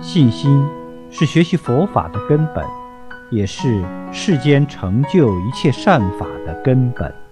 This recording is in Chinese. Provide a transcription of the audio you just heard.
信心是学习佛法的根本也是世间成就一切善法的根本。